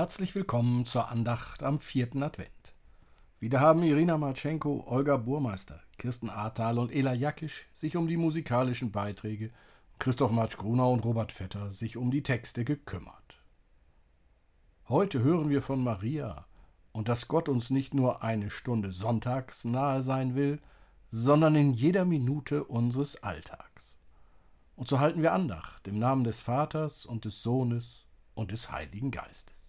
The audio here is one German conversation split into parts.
Herzlich willkommen zur Andacht am vierten Advent. Wieder haben Irina Marchenko, Olga Burmeister, Kirsten Ahrtal und Ela Jakisch sich um die musikalischen Beiträge, Christoph Matsch-Grunau und Robert Vetter sich um die Texte gekümmert. Heute hören wir von Maria und dass Gott uns nicht nur eine Stunde sonntags nahe sein will, sondern in jeder Minute unseres Alltags. Und so halten wir Andacht im Namen des Vaters und des Sohnes und des Heiligen Geistes.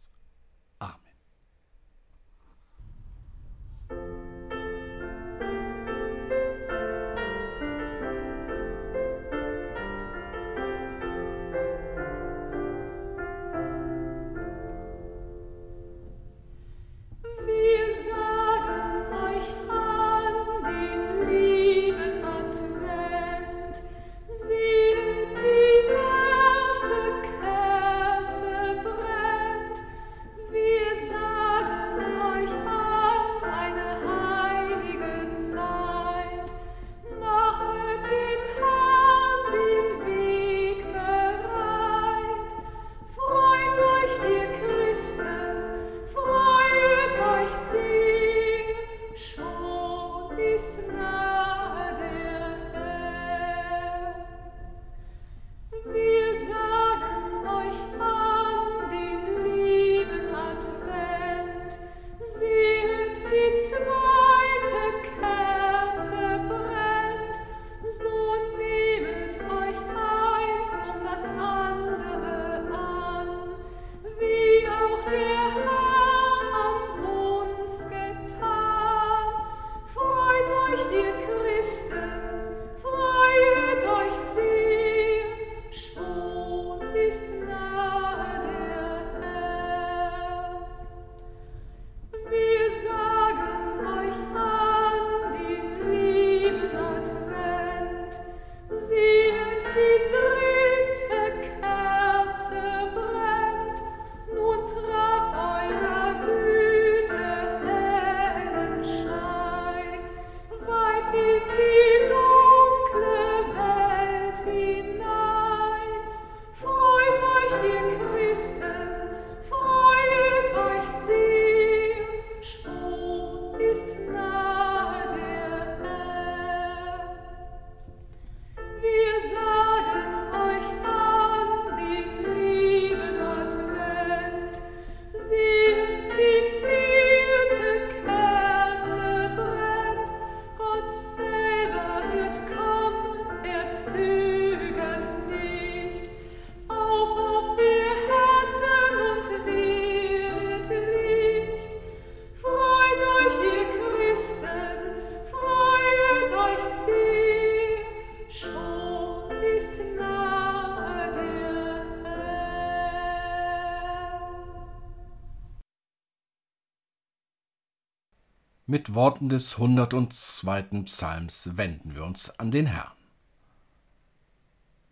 Mit Worten des 102. Psalms wenden wir uns an den Herrn.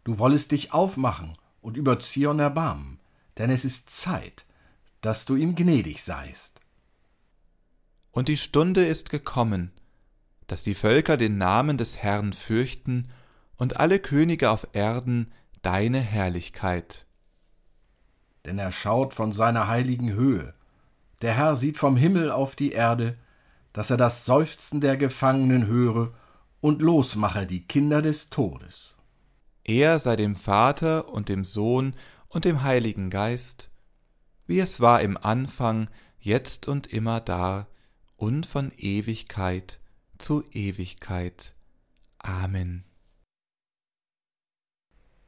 Du wollest dich aufmachen und über Zion erbarmen, denn es ist Zeit, dass du ihm gnädig seist. Und die Stunde ist gekommen, dass die Völker den Namen des Herrn fürchten und alle Könige auf Erden deine Herrlichkeit. Denn er schaut von seiner heiligen Höhe, der Herr sieht vom Himmel auf die Erde, dass er das Seufzen der Gefangenen höre und losmache die Kinder des Todes. Er sei dem Vater und dem Sohn und dem Heiligen Geist, wie es war im Anfang, jetzt und immer da und von Ewigkeit zu Ewigkeit. Amen.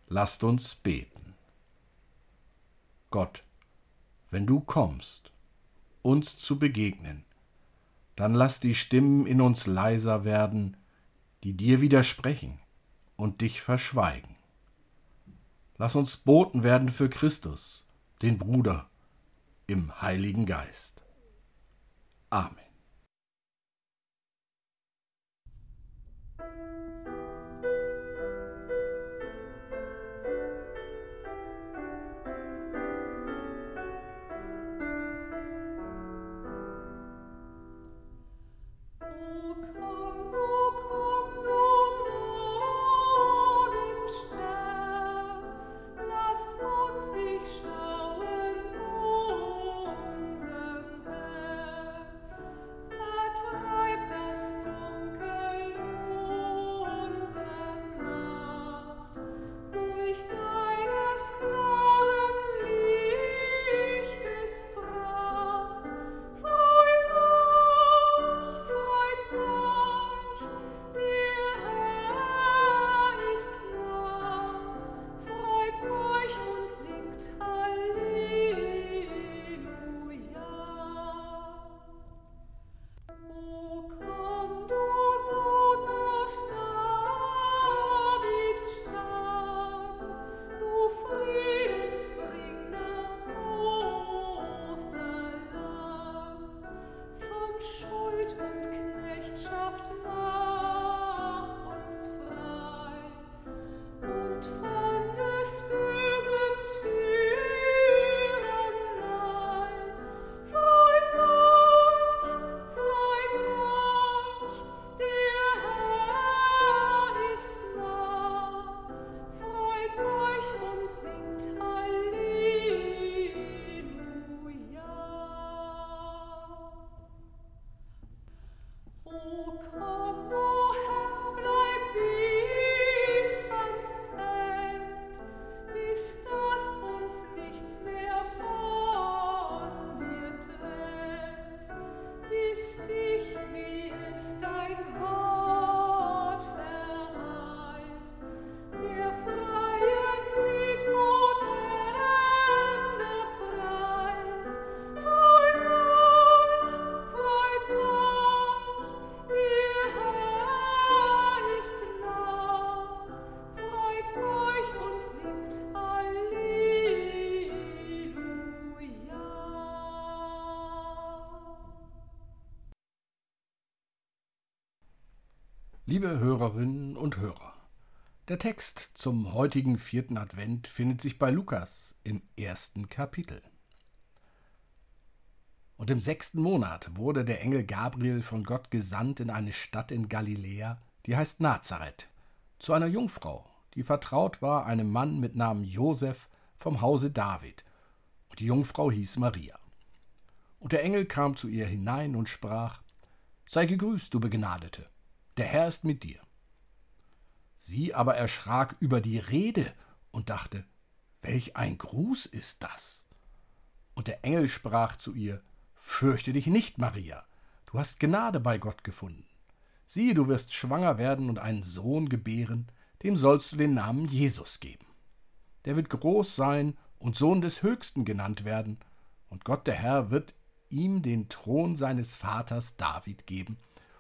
Lasst uns beten. Gott, wenn du kommst, uns zu begegnen, dann lass die Stimmen in uns leiser werden, die dir widersprechen und dich verschweigen. Lass uns Boten werden für Christus, den Bruder, im Heiligen Geist. Amen. Oh, come come, Liebe Hörerinnen und Hörer, der Text zum heutigen vierten Advent findet sich bei Lukas im ersten Kapitel. Und im sechsten Monat wurde der Engel Gabriel von Gott gesandt in eine Stadt in Galiläa, die heißt Nazareth, zu einer Jungfrau, die vertraut war einem Mann mit Namen Josef vom Hause David, und die Jungfrau hieß Maria. Und der Engel kam zu ihr hinein und sprach: Sei gegrüßt, du Begnadete, der Herr ist mit dir. Sie aber erschrak über die Rede und dachte: Welch ein Gruß ist das? Und der Engel sprach zu ihr: Fürchte dich nicht, Maria, du hast Gnade bei Gott gefunden. Siehe, du wirst schwanger werden und einen Sohn gebären, dem sollst du den Namen Jesus geben. Der wird groß sein und Sohn des Höchsten genannt werden, und Gott der Herr wird ihm den Thron seines Vaters David geben,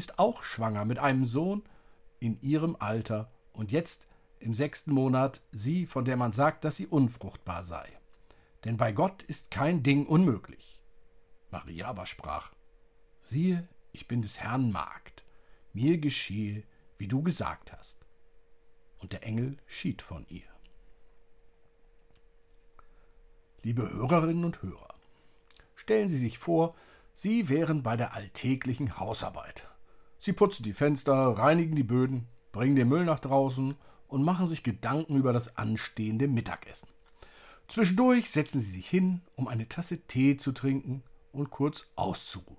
ist auch schwanger mit einem Sohn in ihrem Alter und jetzt im sechsten Monat sie, von der man sagt, dass sie unfruchtbar sei. Denn bei Gott ist kein Ding unmöglich. Maria aber sprach, siehe, ich bin des Herrn Magd, mir geschehe, wie du gesagt hast. Und der Engel schied von ihr. Liebe Hörerinnen und Hörer, stellen Sie sich vor, Sie wären bei der alltäglichen Hausarbeit. Sie putzen die Fenster, reinigen die Böden, bringen den Müll nach draußen und machen sich Gedanken über das anstehende Mittagessen. Zwischendurch setzen Sie sich hin, um eine Tasse Tee zu trinken und kurz auszuruhen.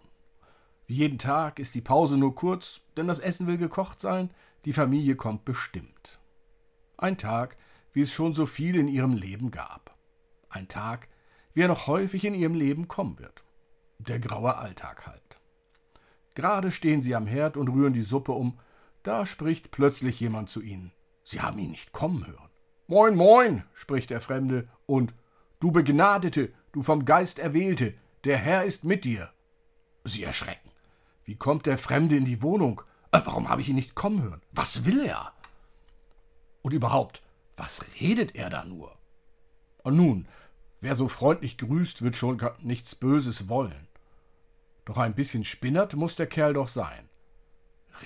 Wie jeden Tag ist die Pause nur kurz, denn das Essen will gekocht sein, die Familie kommt bestimmt. Ein Tag, wie es schon so viel in ihrem Leben gab. Ein Tag, wie er noch häufig in ihrem Leben kommen wird der graue Alltag halt. Gerade stehen sie am Herd und rühren die Suppe um, da spricht plötzlich jemand zu ihnen. Sie haben ihn nicht kommen hören. Moin, moin, spricht der Fremde, und Du Begnadete, du vom Geist Erwählte, der Herr ist mit dir. Sie erschrecken. Wie kommt der Fremde in die Wohnung? Äh, warum habe ich ihn nicht kommen hören? Was will er? Und überhaupt, was redet er da nur? Und nun, wer so freundlich grüßt, wird schon nichts Böses wollen. Doch ein bisschen spinnert muss der Kerl doch sein.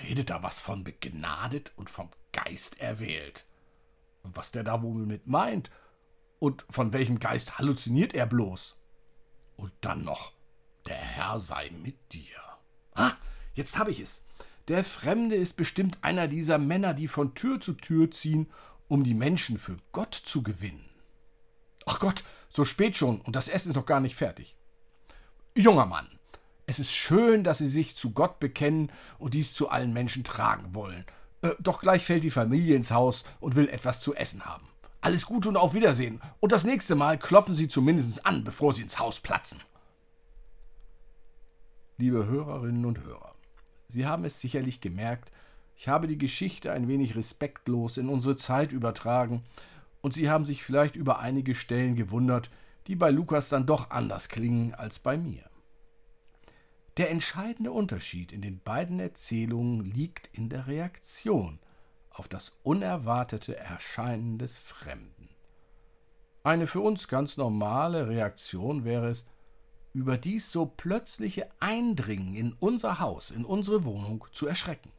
Redet da was von begnadet und vom Geist erwählt. Und was der da wohl mit meint und von welchem Geist halluziniert er bloß? Und dann noch, der Herr sei mit dir. Ah, jetzt hab ich es. Der Fremde ist bestimmt einer dieser Männer, die von Tür zu Tür ziehen, um die Menschen für Gott zu gewinnen. Ach Gott, so spät schon und das Essen ist noch gar nicht fertig. Junger Mann, es ist schön, dass Sie sich zu Gott bekennen und dies zu allen Menschen tragen wollen. Äh, doch gleich fällt die Familie ins Haus und will etwas zu essen haben. Alles Gute und auf Wiedersehen. Und das nächste Mal klopfen Sie zumindest an, bevor Sie ins Haus platzen. Liebe Hörerinnen und Hörer, Sie haben es sicherlich gemerkt, ich habe die Geschichte ein wenig respektlos in unsere Zeit übertragen, und Sie haben sich vielleicht über einige Stellen gewundert, die bei Lukas dann doch anders klingen als bei mir. Der entscheidende Unterschied in den beiden Erzählungen liegt in der Reaktion auf das unerwartete Erscheinen des Fremden. Eine für uns ganz normale Reaktion wäre es, über dies so plötzliche Eindringen in unser Haus, in unsere Wohnung zu erschrecken.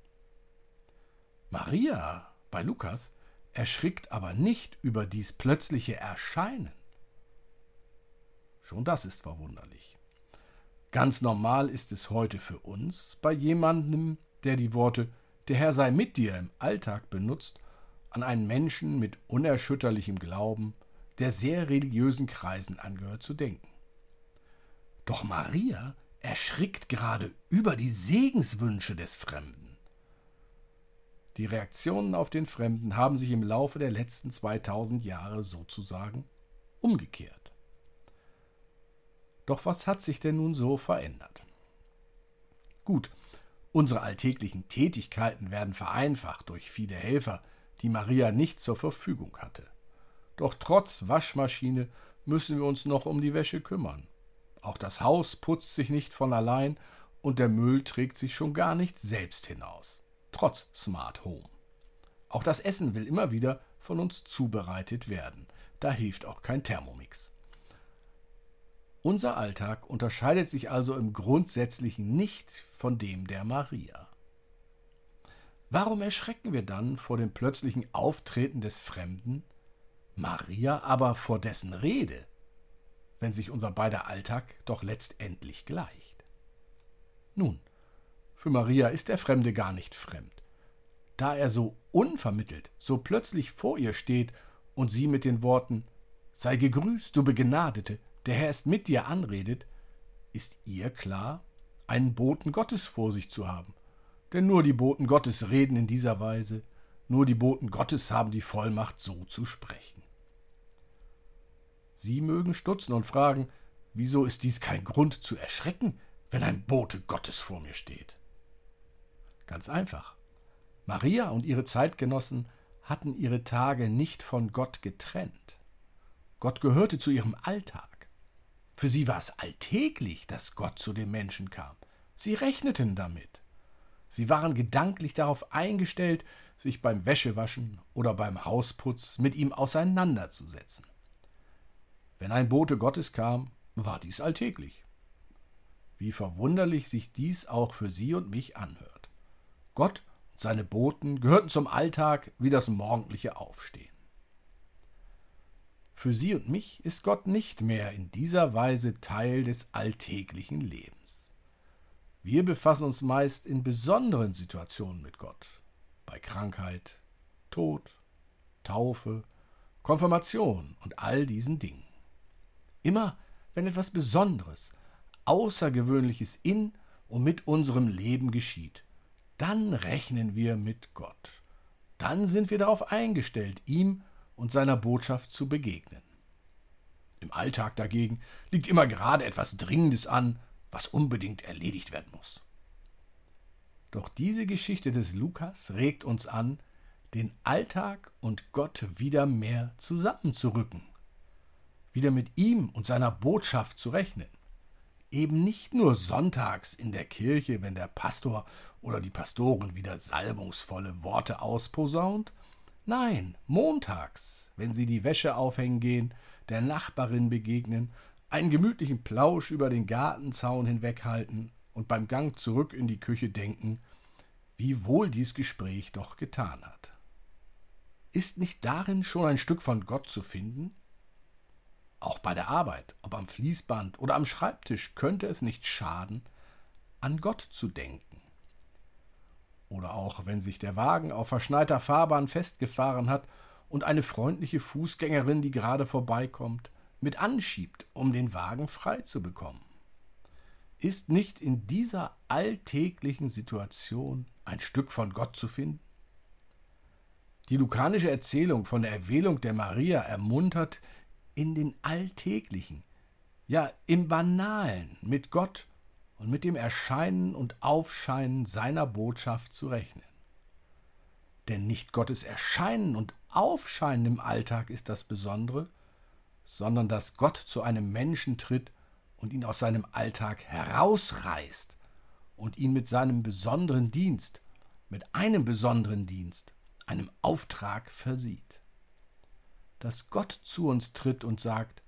Maria bei Lukas erschrickt aber nicht über dies plötzliche Erscheinen. Schon das ist verwunderlich. Ganz normal ist es heute für uns, bei jemandem, der die Worte Der Herr sei mit dir im Alltag benutzt, an einen Menschen mit unerschütterlichem Glauben, der sehr religiösen Kreisen angehört, zu denken. Doch Maria erschrickt gerade über die Segenswünsche des Fremden. Die Reaktionen auf den Fremden haben sich im Laufe der letzten 2000 Jahre sozusagen umgekehrt. Doch was hat sich denn nun so verändert? Gut, Unsere alltäglichen Tätigkeiten werden vereinfacht durch viele Helfer, die Maria nicht zur Verfügung hatte. Doch trotz Waschmaschine müssen wir uns noch um die Wäsche kümmern. Auch das Haus putzt sich nicht von allein und der Müll trägt sich schon gar nicht selbst hinaus, trotz Smart Home. Auch das Essen will immer wieder von uns zubereitet werden. Da hilft auch kein Thermomix. Unser Alltag unterscheidet sich also im Grundsätzlichen nicht von dem der Maria. Warum erschrecken wir dann vor dem plötzlichen Auftreten des Fremden, Maria aber vor dessen Rede, wenn sich unser beider Alltag doch letztendlich gleicht? Nun, für Maria ist der Fremde gar nicht fremd. Da er so unvermittelt, so plötzlich vor ihr steht und sie mit den Worten Sei gegrüßt, du Begnadete, der Herr ist mit dir anredet, ist ihr klar, einen Boten Gottes vor sich zu haben. Denn nur die Boten Gottes reden in dieser Weise, nur die Boten Gottes haben die Vollmacht, so zu sprechen. Sie mögen stutzen und fragen, wieso ist dies kein Grund zu erschrecken, wenn ein Bote Gottes vor mir steht? Ganz einfach. Maria und ihre Zeitgenossen hatten ihre Tage nicht von Gott getrennt. Gott gehörte zu ihrem Alltag. Für sie war es alltäglich, dass Gott zu den Menschen kam. Sie rechneten damit. Sie waren gedanklich darauf eingestellt, sich beim Wäschewaschen oder beim Hausputz mit ihm auseinanderzusetzen. Wenn ein Bote Gottes kam, war dies alltäglich. Wie verwunderlich sich dies auch für Sie und mich anhört. Gott seine Boten gehörten zum Alltag wie das morgendliche Aufstehen. Für sie und mich ist Gott nicht mehr in dieser Weise Teil des alltäglichen Lebens. Wir befassen uns meist in besonderen Situationen mit Gott, bei Krankheit, Tod, Taufe, Konfirmation und all diesen Dingen. Immer wenn etwas Besonderes, Außergewöhnliches in und mit unserem Leben geschieht, dann rechnen wir mit Gott. Dann sind wir darauf eingestellt, ihm und seiner Botschaft zu begegnen. Im Alltag dagegen liegt immer gerade etwas Dringendes an, was unbedingt erledigt werden muss. Doch diese Geschichte des Lukas regt uns an, den Alltag und Gott wieder mehr zusammenzurücken, wieder mit ihm und seiner Botschaft zu rechnen eben nicht nur sonntags in der Kirche, wenn der Pastor oder die Pastorin wieder salbungsvolle Worte ausposaunt, nein, montags, wenn sie die Wäsche aufhängen gehen, der Nachbarin begegnen, einen gemütlichen Plausch über den Gartenzaun hinweghalten und beim Gang zurück in die Küche denken, wie wohl dies Gespräch doch getan hat. Ist nicht darin schon ein Stück von Gott zu finden? Auch bei der Arbeit, ob am Fließband oder am Schreibtisch, könnte es nicht schaden, an Gott zu denken. Oder auch wenn sich der Wagen auf verschneiter Fahrbahn festgefahren hat und eine freundliche Fußgängerin, die gerade vorbeikommt, mit anschiebt, um den Wagen frei zu bekommen. Ist nicht in dieser alltäglichen Situation ein Stück von Gott zu finden? Die lukanische Erzählung von der Erwählung der Maria ermuntert, in den Alltäglichen, ja im Banalen mit Gott und mit dem Erscheinen und Aufscheinen seiner Botschaft zu rechnen. Denn nicht Gottes Erscheinen und Aufscheinen im Alltag ist das Besondere, sondern dass Gott zu einem Menschen tritt und ihn aus seinem Alltag herausreißt und ihn mit seinem besonderen Dienst, mit einem besonderen Dienst, einem Auftrag versieht dass Gott zu uns tritt und sagt,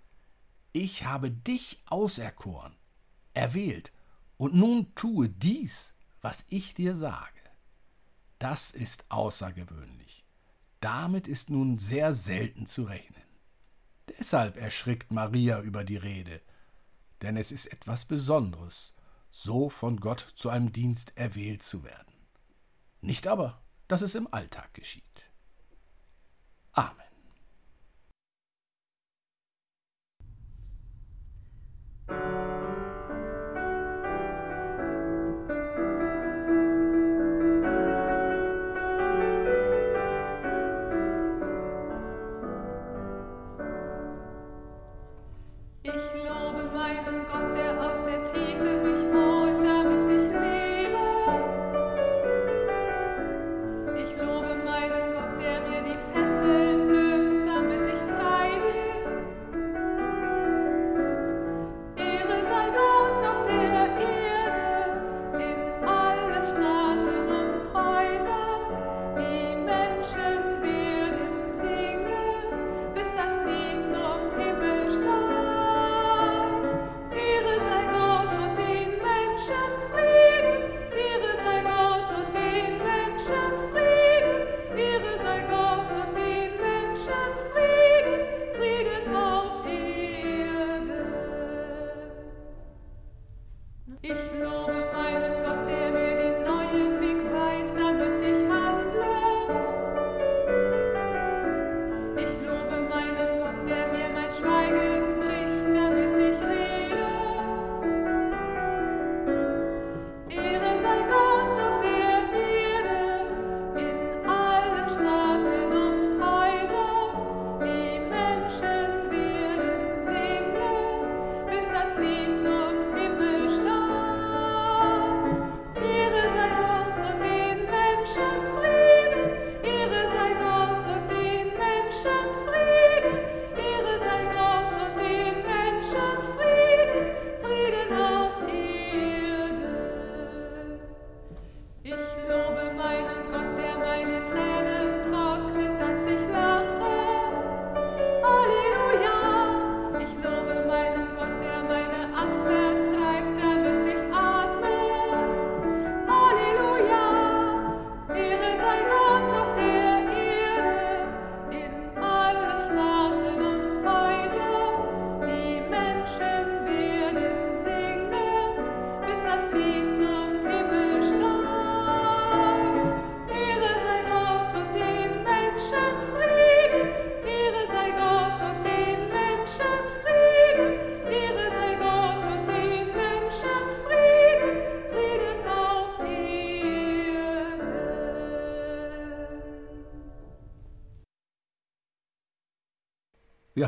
ich habe dich auserkoren, erwählt, und nun tue dies, was ich dir sage. Das ist außergewöhnlich. Damit ist nun sehr selten zu rechnen. Deshalb erschrickt Maria über die Rede, denn es ist etwas Besonderes, so von Gott zu einem Dienst erwählt zu werden. Nicht aber, dass es im Alltag geschieht. Amen.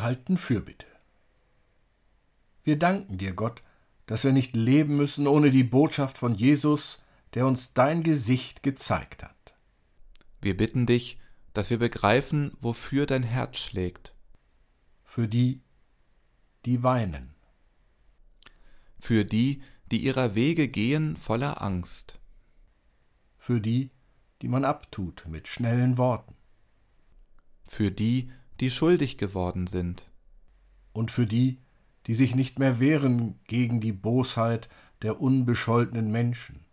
Wir halten Fürbitte. Wir danken dir, Gott, dass wir nicht leben müssen ohne die Botschaft von Jesus, der uns dein Gesicht gezeigt hat. Wir bitten dich, dass wir begreifen, wofür dein Herz schlägt. Für die, die weinen. Für die, die ihrer Wege gehen voller Angst. Für die, die man abtut mit schnellen Worten. Für die, die schuldig geworden sind. Und für die, die sich nicht mehr wehren gegen die Bosheit der unbescholtenen Menschen.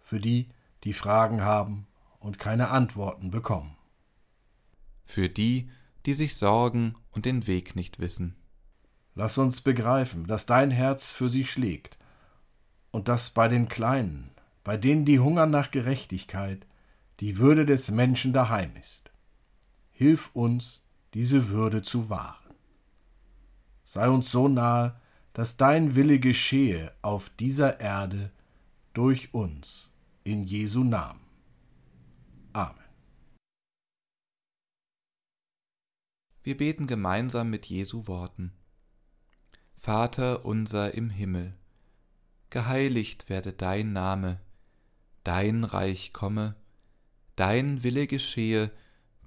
Für die, die Fragen haben und keine Antworten bekommen. Für die, die sich sorgen und den Weg nicht wissen. Lass uns begreifen, dass dein Herz für sie schlägt und dass bei den Kleinen, bei denen die hungern nach Gerechtigkeit, die Würde des Menschen daheim ist. Hilf uns, diese Würde zu wahren. Sei uns so nahe, dass dein Wille geschehe auf dieser Erde durch uns, in Jesu Namen. Amen. Wir beten gemeinsam mit Jesu Worten. Vater unser im Himmel, geheiligt werde dein Name, dein Reich komme, dein Wille geschehe,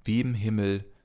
wie im Himmel,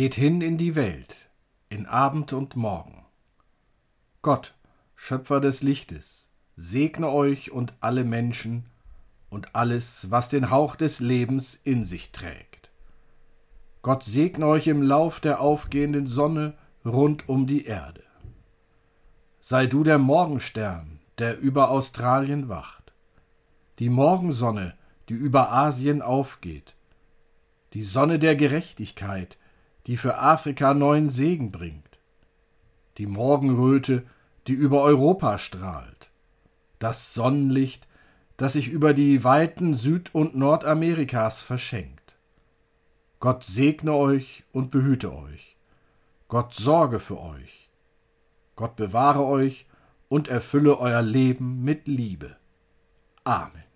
Geht hin in die Welt, in Abend und Morgen. Gott, Schöpfer des Lichtes, segne euch und alle Menschen und alles, was den Hauch des Lebens in sich trägt. Gott segne euch im Lauf der aufgehenden Sonne rund um die Erde. Sei du der Morgenstern, der über Australien wacht, die Morgensonne, die über Asien aufgeht, die Sonne der Gerechtigkeit, die für Afrika neuen Segen bringt, die Morgenröte, die über Europa strahlt, das Sonnenlicht, das sich über die Weiten Süd- und Nordamerikas verschenkt. Gott segne euch und behüte euch. Gott sorge für euch. Gott bewahre euch und erfülle euer Leben mit Liebe. Amen.